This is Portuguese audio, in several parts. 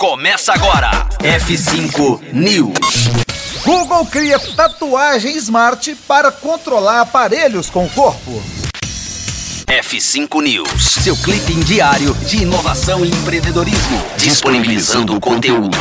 Começa agora. F5 News. Google cria tatuagem smart para controlar aparelhos com o corpo. F5 News, seu clipe diário de inovação e empreendedorismo, disponibilizando o conteúdo.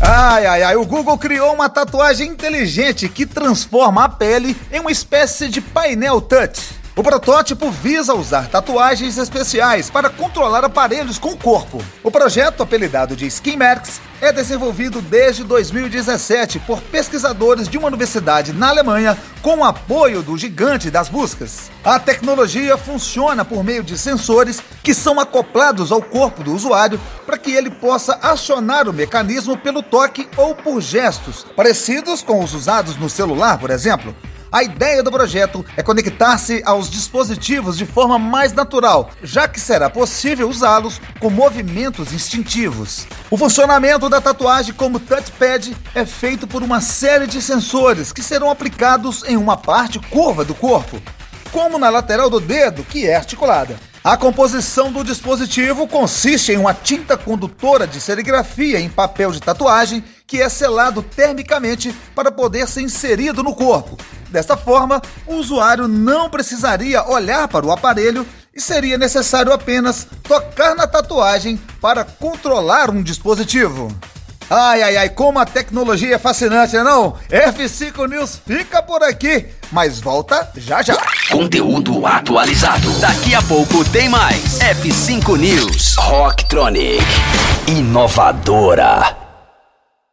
Ai, ai, ai, o Google criou uma tatuagem inteligente que transforma a pele em uma espécie de painel touch. O protótipo visa usar tatuagens especiais para controlar aparelhos com o corpo. Projeto, apelidado de SkinMarks, é desenvolvido desde 2017 por pesquisadores de uma universidade na Alemanha com o apoio do gigante das buscas. A tecnologia funciona por meio de sensores que são acoplados ao corpo do usuário para que ele possa acionar o mecanismo pelo toque ou por gestos, parecidos com os usados no celular, por exemplo. A ideia do projeto é conectar-se aos dispositivos de forma mais natural, já que será possível usá-los com movimentos instintivos. O funcionamento da tatuagem como touchpad é feito por uma série de sensores que serão aplicados em uma parte curva do corpo, como na lateral do dedo, que é articulada. A composição do dispositivo consiste em uma tinta condutora de serigrafia em papel de tatuagem que é selado termicamente para poder ser inserido no corpo. Desta forma, o usuário não precisaria olhar para o aparelho e seria necessário apenas tocar na tatuagem para controlar um dispositivo. Ai, ai, ai, como a tecnologia é fascinante, não? F5 News fica por aqui, mas volta já já. Conteúdo atualizado. Daqui a pouco tem mais. F5 News. Rocktronic. Inovadora.